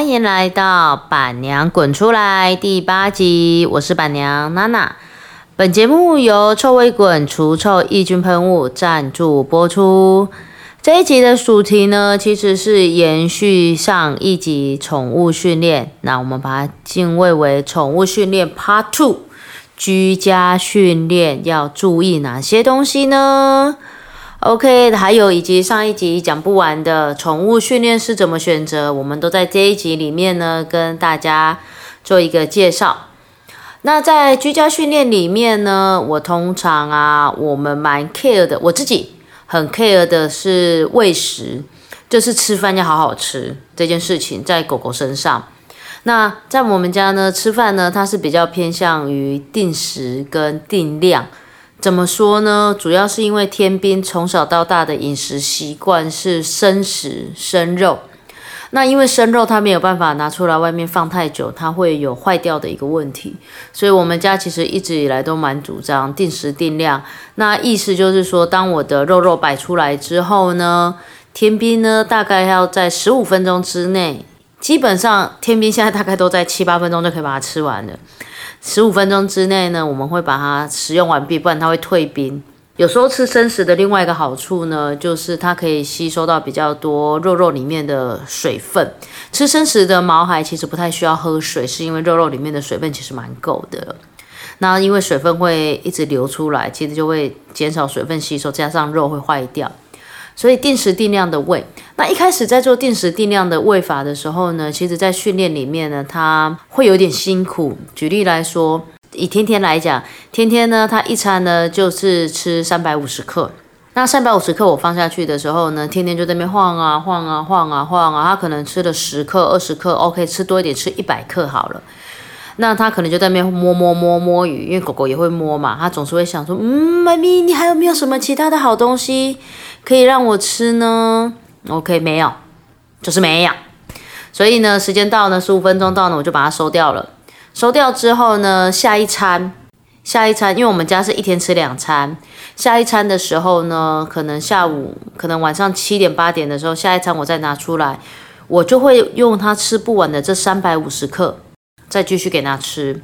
欢迎来到板娘滚出来第八集，我是板娘娜娜。本节目由臭味滚除臭抑菌喷雾赞助播出。这一集的主题呢，其实是延续上一集宠物训练，那我们把它定位为宠物训练 Part Two，居家训练要注意哪些东西呢？OK，还有以及上一集讲不完的宠物训练师怎么选择，我们都在这一集里面呢跟大家做一个介绍。那在居家训练里面呢，我通常啊，我们蛮 care 的，我自己很 care 的是喂食，就是吃饭要好好吃这件事情，在狗狗身上。那在我们家呢，吃饭呢，它是比较偏向于定时跟定量。怎么说呢？主要是因为天兵从小到大的饮食习惯是生食生肉，那因为生肉它没有办法拿出来外面放太久，它会有坏掉的一个问题，所以我们家其实一直以来都蛮主张定时定量。那意思就是说，当我的肉肉摆出来之后呢，天兵呢大概要在十五分钟之内，基本上天兵现在大概都在七八分钟就可以把它吃完了。十五分钟之内呢，我们会把它食用完毕，不然它会退冰。有时候吃生食的另外一个好处呢，就是它可以吸收到比较多肉肉里面的水分。吃生食的毛孩其实不太需要喝水，是因为肉肉里面的水分其实蛮够的。那因为水分会一直流出来，其实就会减少水分吸收，加上肉会坏掉。所以定时定量的喂，那一开始在做定时定量的喂法的时候呢，其实在训练里面呢，它会有点辛苦。举例来说，以天天来讲，天天呢，他一餐呢就是吃三百五十克。那三百五十克我放下去的时候呢，天天就在那边晃啊晃啊晃啊晃啊，他可能吃了十克、二十克，OK，吃多一点，吃一百克好了。那他可能就在那边摸摸摸摸鱼，因为狗狗也会摸嘛，他总是会想说，嗯，妈咪，你还有没有什么其他的好东西？可以让我吃呢？OK，没有，就是没有。所以呢，时间到呢，十五分钟到呢，我就把它收掉了。收掉之后呢，下一餐，下一餐，因为我们家是一天吃两餐，下一餐的时候呢，可能下午，可能晚上七点八点的时候，下一餐我再拿出来，我就会用它吃不完的这三百五十克，再继续给它吃。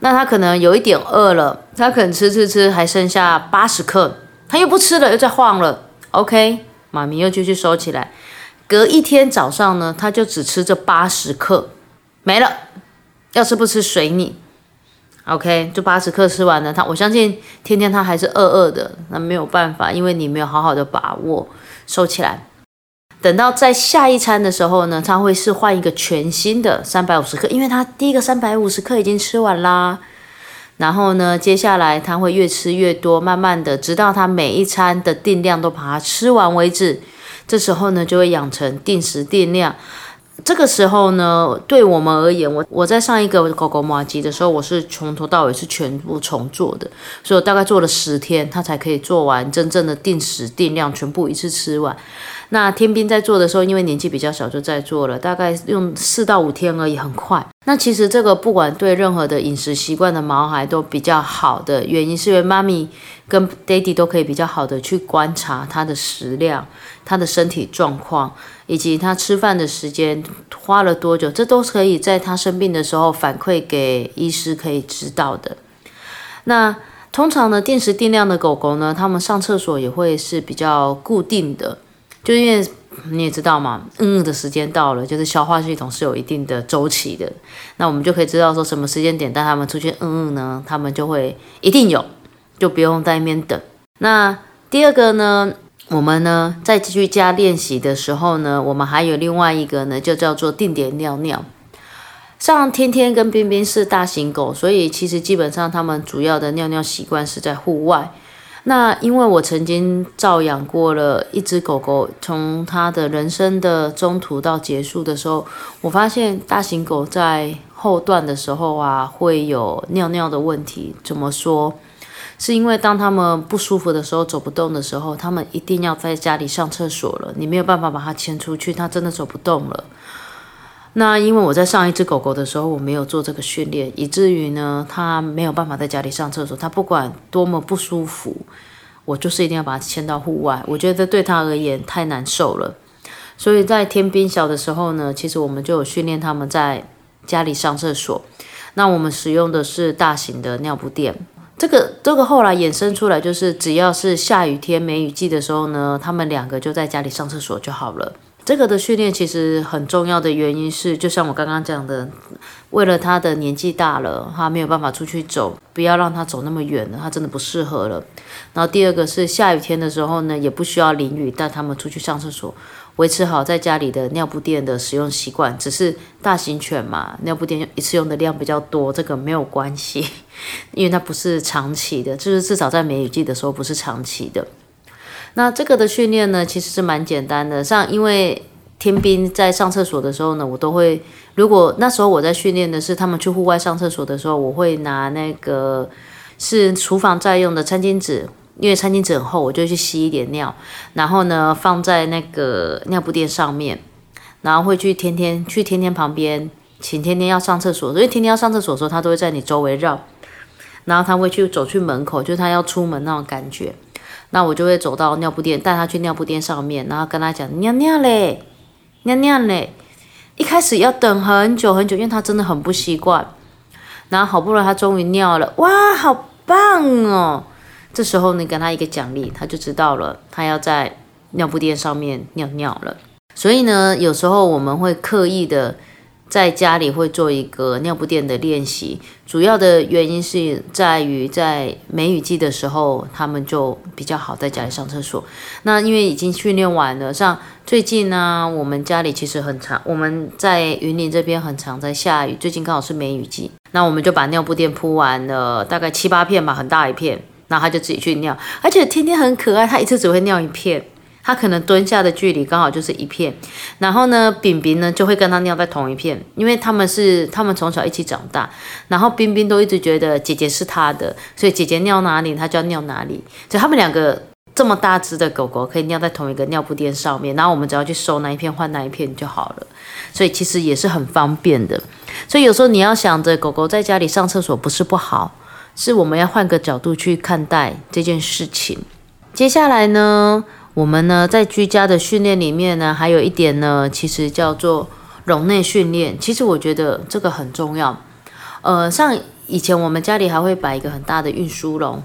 那它可能有一点饿了，它可能吃吃吃，还剩下八十克，它又不吃了，又在晃了。OK，妈咪又继续收起来。隔一天早上呢，他就只吃这八十克，没了。要吃不吃随你。OK，就八十克吃完了。他我相信天天他还是饿饿的，那没有办法，因为你没有好好的把握收起来。等到在下一餐的时候呢，他会是换一个全新的三百五十克，因为他第一个三百五十克已经吃完啦。然后呢，接下来他会越吃越多，慢慢的，直到他每一餐的定量都把它吃完为止。这时候呢，就会养成定时定量。这个时候呢，对我们而言，我我在上一个狗狗马吉的时候，我是从头到尾是全部重做的，所以我大概做了十天，它才可以做完真正的定时定量，全部一次吃完。那天兵在做的时候，因为年纪比较小，就在做了，大概用四到五天而已，很快。那其实这个不管对任何的饮食习惯的毛孩都比较好的原因，是因为妈咪跟 daddy 都可以比较好的去观察他的食量、他的身体状况，以及他吃饭的时间花了多久，这都可以在他生病的时候反馈给医师可以知道的。那通常呢，定时定量的狗狗呢，他们上厕所也会是比较固定的。就因为你也知道嘛，嗯嗯的时间到了，就是消化系统是有一定的周期的，那我们就可以知道说什么时间点带他们出去嗯嗯呢，他们就会一定有，就不用在那边等。那第二个呢，我们呢在继续加练习的时候呢，我们还有另外一个呢，就叫做定点尿尿。像天天跟冰冰是大型狗，所以其实基本上他们主要的尿尿习惯是在户外。那因为我曾经照养过了一只狗狗，从它的人生的中途到结束的时候，我发现大型狗在后段的时候啊，会有尿尿的问题。怎么说？是因为当他们不舒服的时候，走不动的时候，他们一定要在家里上厕所了，你没有办法把它牵出去，它真的走不动了。那因为我在上一只狗狗的时候，我没有做这个训练，以至于呢，它没有办法在家里上厕所。它不管多么不舒服，我就是一定要把它牵到户外。我觉得对它而言太难受了，所以在天兵小的时候呢，其实我们就有训练它们在家里上厕所。那我们使用的是大型的尿布垫。这个这个后来衍生出来，就是只要是下雨天、梅雨季的时候呢，它们两个就在家里上厕所就好了。这个的训练其实很重要的原因是，就像我刚刚讲的，为了他的年纪大了，他没有办法出去走，不要让他走那么远了，他真的不适合了。然后第二个是下雨天的时候呢，也不需要淋雨带他们出去上厕所，维持好在家里的尿布垫的使用习惯。只是大型犬嘛，尿布垫一次用的量比较多，这个没有关系，因为它不是长期的，就是至少在梅雨季的时候不是长期的。那这个的训练呢，其实是蛮简单的。像因为天兵在上厕所的时候呢，我都会，如果那时候我在训练的是他们去户外上厕所的时候，我会拿那个是厨房在用的餐巾纸，因为餐巾纸很厚，我就去吸一点尿，然后呢放在那个尿布垫上面，然后会去天天去天天旁边，请天天要上厕所，所以天天要上厕所的时候，他都会在你周围绕，然后他会去走去门口，就是他要出门那种感觉。那我就会走到尿布垫，带他去尿布垫上面，然后跟他讲尿尿嘞，尿尿嘞。一开始要等很久很久，因为他真的很不习惯。然后好不容易他终于尿了，哇，好棒哦！这时候你给他一个奖励，他就知道了，他要在尿布垫上面尿尿了。所以呢，有时候我们会刻意的。在家里会做一个尿布垫的练习，主要的原因是在于在梅雨季的时候，他们就比较好在家里上厕所。那因为已经训练完了，像最近呢，我们家里其实很长，我们在云林这边很常在下雨，最近刚好是梅雨季，那我们就把尿布垫铺完了，大概七八片吧，很大一片，然后他就自己去尿，而且天天很可爱，他一次只会尿一片。他可能蹲下的距离刚好就是一片，然后呢，饼饼呢就会跟他尿在同一片，因为他们是他们从小一起长大，然后冰冰都一直觉得姐姐是他的，所以姐姐尿哪里他就要尿哪里，所以他们两个这么大只的狗狗可以尿在同一个尿布垫上面，然后我们只要去收那一片换那一片就好了，所以其实也是很方便的。所以有时候你要想着狗狗在家里上厕所不是不好，是我们要换个角度去看待这件事情。接下来呢？我们呢，在居家的训练里面呢，还有一点呢，其实叫做笼内训练。其实我觉得这个很重要。呃，像以前我们家里还会摆一个很大的运输笼，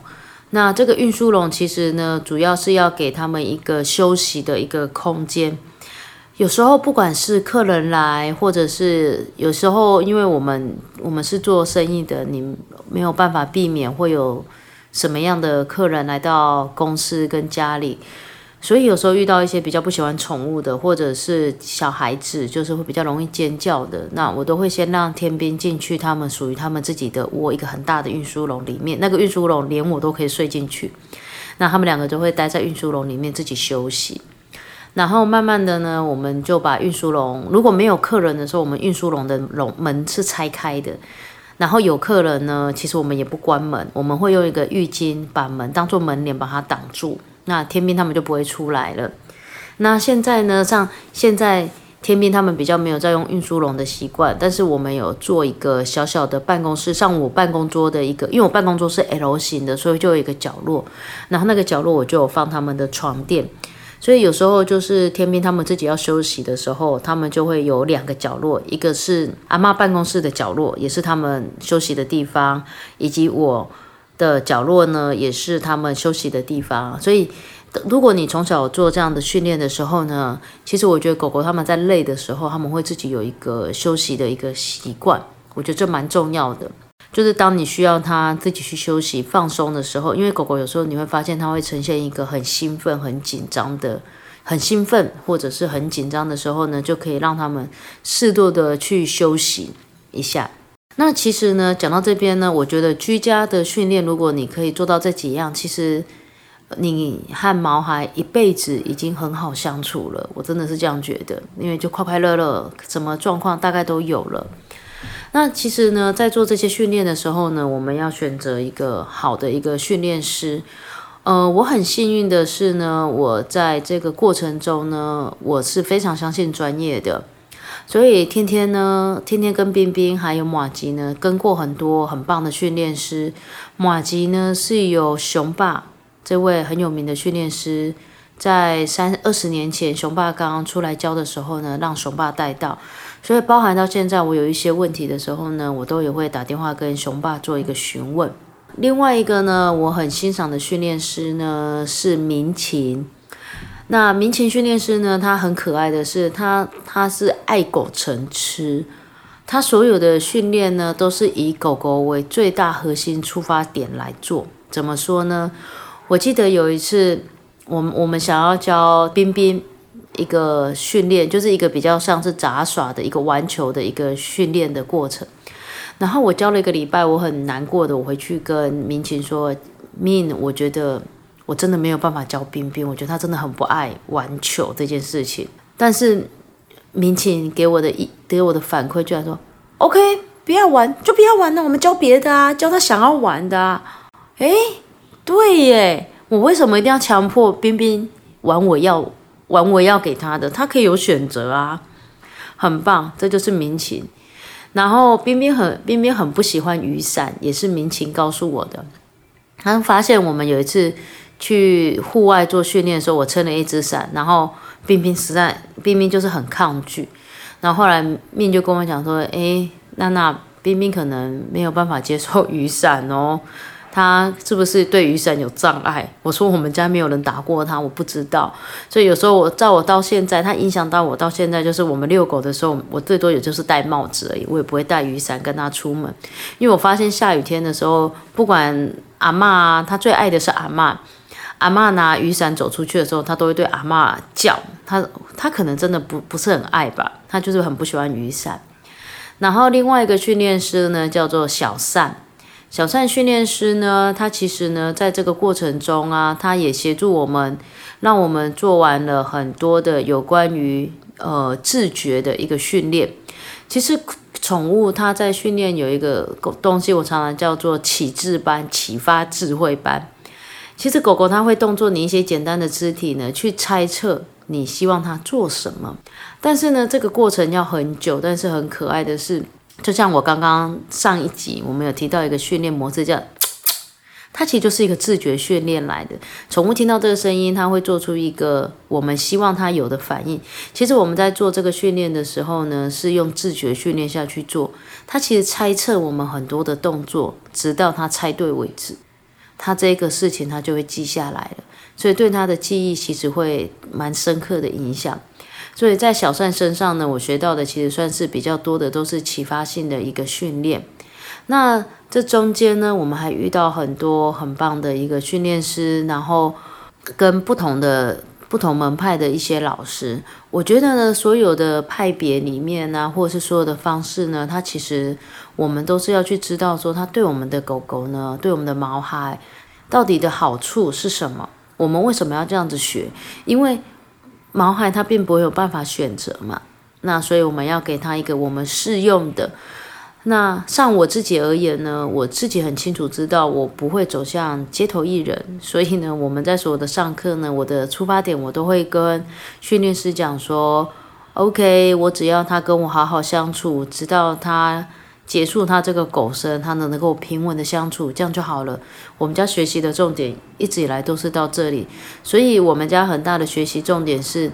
那这个运输笼其实呢，主要是要给他们一个休息的一个空间。有时候不管是客人来，或者是有时候，因为我们我们是做生意的，你没有办法避免会有什么样的客人来到公司跟家里。所以有时候遇到一些比较不喜欢宠物的，或者是小孩子，就是会比较容易尖叫的，那我都会先让天兵进去，他们属于他们自己的窝，一个很大的运输笼里面，那个运输笼连我都可以睡进去。那他们两个就会待在运输笼里面自己休息。然后慢慢的呢，我们就把运输笼，如果没有客人的时候，我们运输笼的笼门是拆开的。然后有客人呢，其实我们也不关门，我们会用一个浴巾把门当做门帘把它挡住。那天兵他们就不会出来了。那现在呢？像现在天兵他们比较没有在用运输笼的习惯，但是我们有做一个小小的办公室，上我办公桌的一个，因为我办公桌是 L 型的，所以就有一个角落。然后那个角落我就有放他们的床垫，所以有时候就是天兵他们自己要休息的时候，他们就会有两个角落，一个是阿妈办公室的角落，也是他们休息的地方，以及我。的角落呢，也是他们休息的地方。所以，如果你从小做这样的训练的时候呢，其实我觉得狗狗他们在累的时候，他们会自己有一个休息的一个习惯。我觉得这蛮重要的。就是当你需要它自己去休息、放松的时候，因为狗狗有时候你会发现它会呈现一个很兴奋、很紧张的、很兴奋或者是很紧张的时候呢，就可以让他们适度的去休息一下。那其实呢，讲到这边呢，我觉得居家的训练，如果你可以做到这几样，其实你和毛孩一辈子已经很好相处了。我真的是这样觉得，因为就快快乐乐，什么状况大概都有了。那其实呢，在做这些训练的时候呢，我们要选择一个好的一个训练师。呃，我很幸运的是呢，我在这个过程中呢，我是非常相信专业的。所以天天呢，天天跟冰冰还有马吉呢，跟过很多很棒的训练师。马吉呢是有雄霸这位很有名的训练师在三二十年前熊爸刚刚出来教的时候呢，让熊爸带到，所以包含到现在我有一些问题的时候呢，我都也会打电话跟熊爸做一个询问。另外一个呢，我很欣赏的训练师呢是民琴。那民勤训练师呢，他很可爱的是，他他是爱狗成痴，他所有的训练呢都是以狗狗为最大核心出发点来做。怎么说呢？我记得有一次，我们我们想要教冰冰一个训练，就是一个比较像是杂耍的一个玩球的一个训练的过程。然后我教了一个礼拜，我很难过的，我回去跟民勤说：“min，我觉得我真的没有办法教冰冰，我觉得他真的很不爱玩球这件事情。”但是民琴给我的一给我的反馈居然说：“OK，不要玩就不要玩了，我们教别的啊，教他想要玩的啊。”哎，对耶，我为什么一定要强迫冰冰玩我要玩我要给他的？他可以有选择啊，很棒，这就是民情。然后冰冰很冰冰很不喜欢雨伞，也是民情告诉我的。他发现我们有一次去户外做训练的时候，我撑了一只伞，然后冰冰实在冰冰就是很抗拒。然后后来面就跟我讲说：“哎，娜娜，冰冰可能没有办法接受雨伞哦。”他是不是对雨伞有障碍？我说我们家没有人打过他，我不知道。所以有时候我照我到现在，他影响到我到现在，就是我们遛狗的时候，我最多也就是戴帽子而已，我也不会带雨伞跟他出门。因为我发现下雨天的时候，不管阿妈，他最爱的是阿妈，阿妈拿雨伞走出去的时候，他都会对阿妈叫。他他可能真的不不是很爱吧，他就是很不喜欢雨伞。然后另外一个训练师呢，叫做小善。小善训练师呢，他其实呢，在这个过程中啊，他也协助我们，让我们做完了很多的有关于呃自觉的一个训练。其实宠物它在训练有一个东西，我常常叫做启智班、启发智慧班。其实狗狗它会动作你一些简单的肢体呢，去猜测你希望它做什么。但是呢，这个过程要很久，但是很可爱的是。就像我刚刚上一集，我们有提到一个训练模式，叫它其实就是一个自觉训练来的。宠物听到这个声音，它会做出一个我们希望它有的反应。其实我们在做这个训练的时候呢，是用自觉训练下去做。它其实猜测我们很多的动作，直到它猜对为止。他这个事情他就会记下来了，所以对他的记忆其实会蛮深刻的影响。所以在小善身上呢，我学到的其实算是比较多的，都是启发性的一个训练。那这中间呢，我们还遇到很多很棒的一个训练师，然后跟不同的不同门派的一些老师。我觉得呢，所有的派别里面呢，或者是所有的方式呢，它其实我们都是要去知道说，它对我们的狗狗呢，对我们的毛孩到底的好处是什么？我们为什么要这样子学？因为毛孩他并不会有办法选择嘛，那所以我们要给他一个我们适用的。那像我自己而言呢，我自己很清楚知道我不会走向街头艺人，所以呢，我们在所有的上课呢，我的出发点我都会跟训练师讲说，OK，我只要他跟我好好相处，直到他。结束他这个狗生，他能能够平稳的相处，这样就好了。我们家学习的重点一直以来都是到这里，所以我们家很大的学习重点是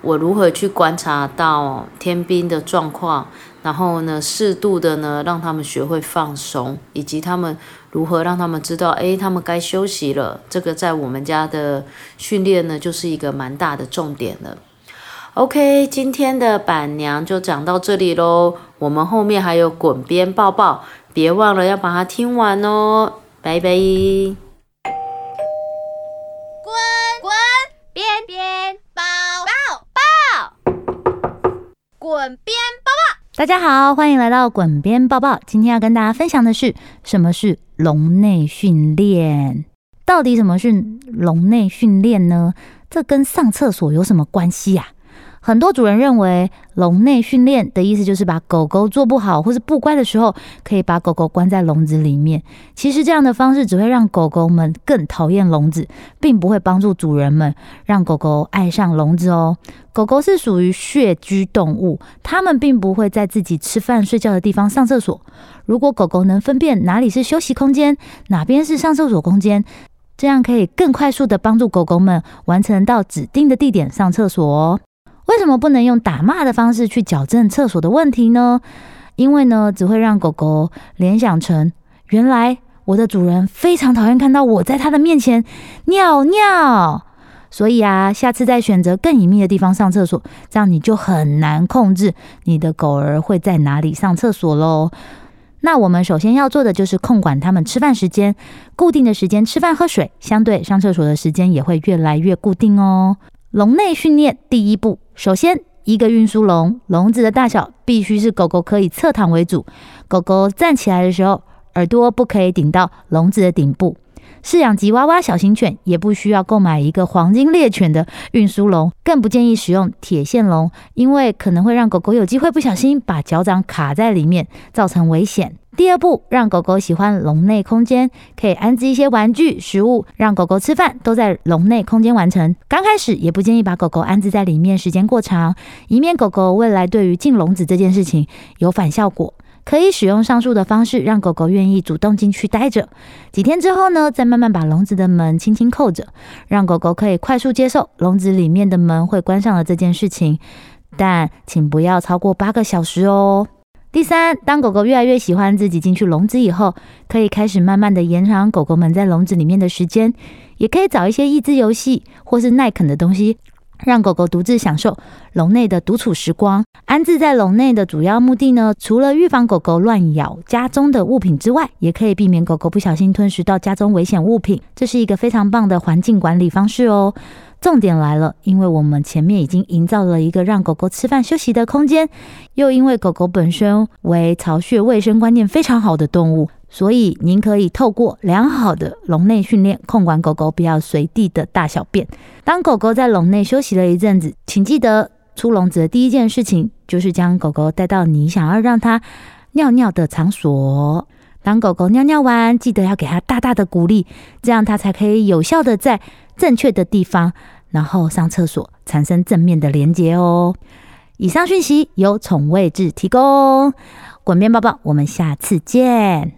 我如何去观察到天兵的状况，然后呢，适度的呢让他们学会放松，以及他们如何让他们知道，诶，他们该休息了。这个在我们家的训练呢，就是一个蛮大的重点了。OK，今天的板娘就讲到这里喽。我们后面还有滚边抱抱，别忘了要把它听完哦。拜拜。滚滚边边抱抱抱，滚边。大家好，欢迎来到滚边抱抱。今天要跟大家分享的是什么是笼内训练？到底什么是笼内训练呢？这跟上厕所有什么关系呀？很多主人认为，笼内训练的意思就是把狗狗做不好或是不乖的时候，可以把狗狗关在笼子里面。其实这样的方式只会让狗狗们更讨厌笼子，并不会帮助主人们让狗狗爱上笼子哦。狗狗是属于穴居动物，它们并不会在自己吃饭、睡觉的地方上厕所。如果狗狗能分辨哪里是休息空间，哪边是上厕所空间，这样可以更快速的帮助狗狗们完成到指定的地点上厕所哦。为什么不能用打骂的方式去矫正厕所的问题呢？因为呢，只会让狗狗联想成原来我的主人非常讨厌看到我在他的面前尿尿，所以啊，下次再选择更隐秘的地方上厕所，这样你就很难控制你的狗儿会在哪里上厕所喽。那我们首先要做的就是控管它们吃饭时间，固定的时间吃饭喝水，相对上厕所的时间也会越来越固定哦。笼内训练第一步，首先一个运输笼，笼子的大小必须是狗狗可以侧躺为主，狗狗站起来的时候，耳朵不可以顶到笼子的顶部。饲养吉娃娃小型犬也不需要购买一个黄金猎犬的运输笼，更不建议使用铁线笼，因为可能会让狗狗有机会不小心把脚掌卡在里面，造成危险。第二步，让狗狗喜欢笼内空间，可以安置一些玩具、食物，让狗狗吃饭都在笼内空间完成。刚开始也不建议把狗狗安置在里面时间过长，以免狗狗未来对于进笼子这件事情有反效果。可以使用上述的方式，让狗狗愿意主动进去待着。几天之后呢，再慢慢把笼子的门轻轻扣着，让狗狗可以快速接受笼子里面的门会关上了这件事情。但请不要超过八个小时哦。第三，当狗狗越来越喜欢自己进去笼子以后，可以开始慢慢的延长狗狗们在笼子里面的时间，也可以找一些益智游戏或是耐啃的东西。让狗狗独自享受笼内的独处时光。安置在笼内的主要目的呢，除了预防狗狗乱咬家中的物品之外，也可以避免狗狗不小心吞食到家中危险物品。这是一个非常棒的环境管理方式哦。重点来了，因为我们前面已经营造了一个让狗狗吃饭休息的空间，又因为狗狗本身为巢穴卫生观念非常好的动物。所以，您可以透过良好的笼内训练，控管狗狗不要随地的大小便。当狗狗在笼内休息了一阵子，请记得出笼子的第一件事情就是将狗狗带到你想要让它尿尿的场所。当狗狗尿尿完，记得要给它大大的鼓励，这样它才可以有效的在正确的地方，然后上厕所，产生正面的连接哦。以上讯息由宠位置提供，滚边抱抱，我们下次见。